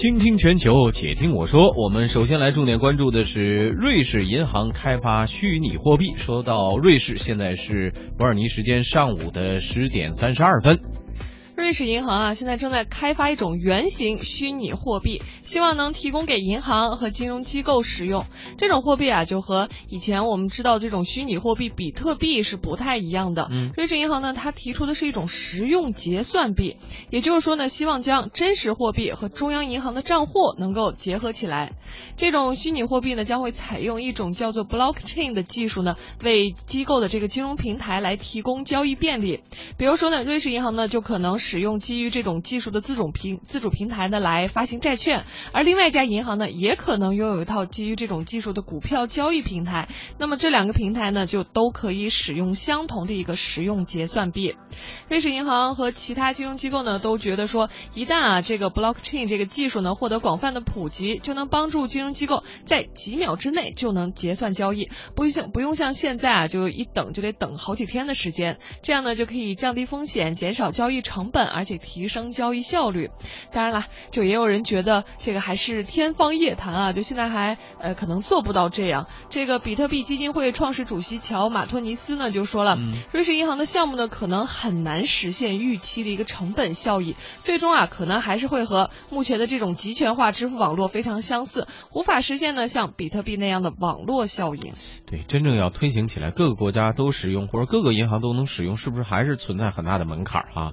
倾听全球，且听我说。我们首先来重点关注的是瑞士银行开发虚拟货币。说到瑞士，现在是伯尔尼时间上午的十点三十二分。瑞士银行啊，现在正在开发一种原型虚拟货币，希望能提供给银行和金融机构使用。这种货币啊，就和以前我们知道这种虚拟货币比特币是不太一样的。嗯，瑞士银行呢，它提出的是一种实用结算币，也就是说呢，希望将真实货币和中央银行的账户能够结合起来。这种虚拟货币呢，将会采用一种叫做 blockchain 的技术呢，为机构的这个金融平台来提供交易便利。比如说呢，瑞士银行呢，就可能使用基于这种技术的自主平自主平台呢来发行债券，而另外一家银行呢也可能拥有一套基于这种技术的股票交易平台。那么这两个平台呢就都可以使用相同的一个实用结算币。瑞士银行和其他金融机构呢都觉得说，一旦啊这个 blockchain 这个技术呢获得广泛的普及，就能帮助金融机构在几秒之内就能结算交易，不像不用像现在啊就一等就得等好几天的时间，这样呢就可以将降低风险，减少交易成本，而且提升交易效率。当然了，就也有人觉得这个还是天方夜谭啊，就现在还呃可能做不到这样。这个比特币基金会创始主席乔马托尼斯呢就说了，嗯瑞士银行的项目呢可能很难实现预期的一个成本效益，最终啊可能还是会和目前的这种集权化支付网络非常相似，无法实现呢像比特币那样的网络效应。对，真正要推行起来，各个国家都使用，或者各个银行都能使用，是不是还是存在很大的门槛儿哈？